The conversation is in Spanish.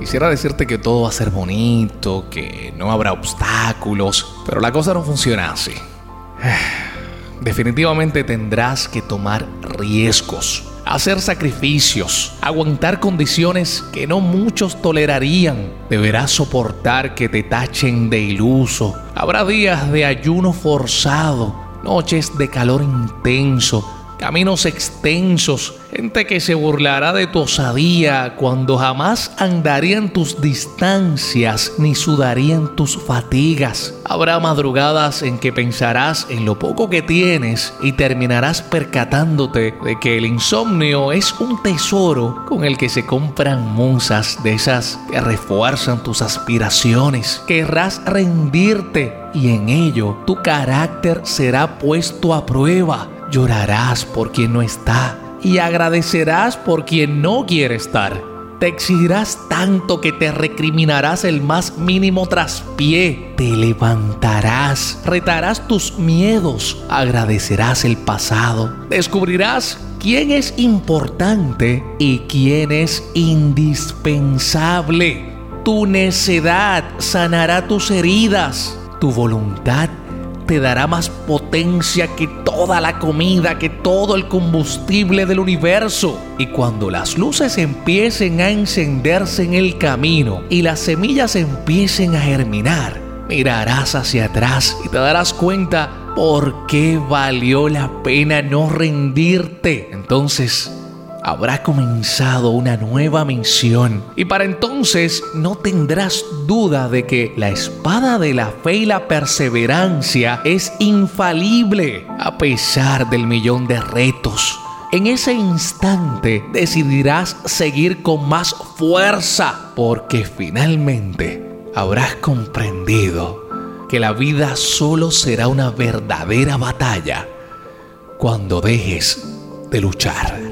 Quisiera decirte que todo va a ser bonito, que no habrá obstáculos, pero la cosa no funciona así. Definitivamente tendrás que tomar riesgos, hacer sacrificios, aguantar condiciones que no muchos tolerarían. Deberás soportar que te tachen de iluso. Habrá días de ayuno forzado, noches de calor intenso caminos extensos, gente que se burlará de tu osadía cuando jamás andarían tus distancias ni sudarían tus fatigas. Habrá madrugadas en que pensarás en lo poco que tienes y terminarás percatándote de que el insomnio es un tesoro con el que se compran musas de esas que refuerzan tus aspiraciones. Querrás rendirte y en ello tu carácter será puesto a prueba Llorarás por quien no está y agradecerás por quien no quiere estar. Te exigirás tanto que te recriminarás el más mínimo traspié. Te levantarás, retarás tus miedos, agradecerás el pasado. Descubrirás quién es importante y quién es indispensable. Tu necedad sanará tus heridas. Tu voluntad te dará más potencia que toda la comida, que todo el combustible del universo. Y cuando las luces empiecen a encenderse en el camino y las semillas empiecen a germinar, mirarás hacia atrás y te darás cuenta por qué valió la pena no rendirte. Entonces, habrá comenzado una nueva misión y para entonces no tendrás duda de que la espada de la fe y la perseverancia es infalible a pesar del millón de retos. En ese instante decidirás seguir con más fuerza porque finalmente habrás comprendido que la vida solo será una verdadera batalla cuando dejes de luchar.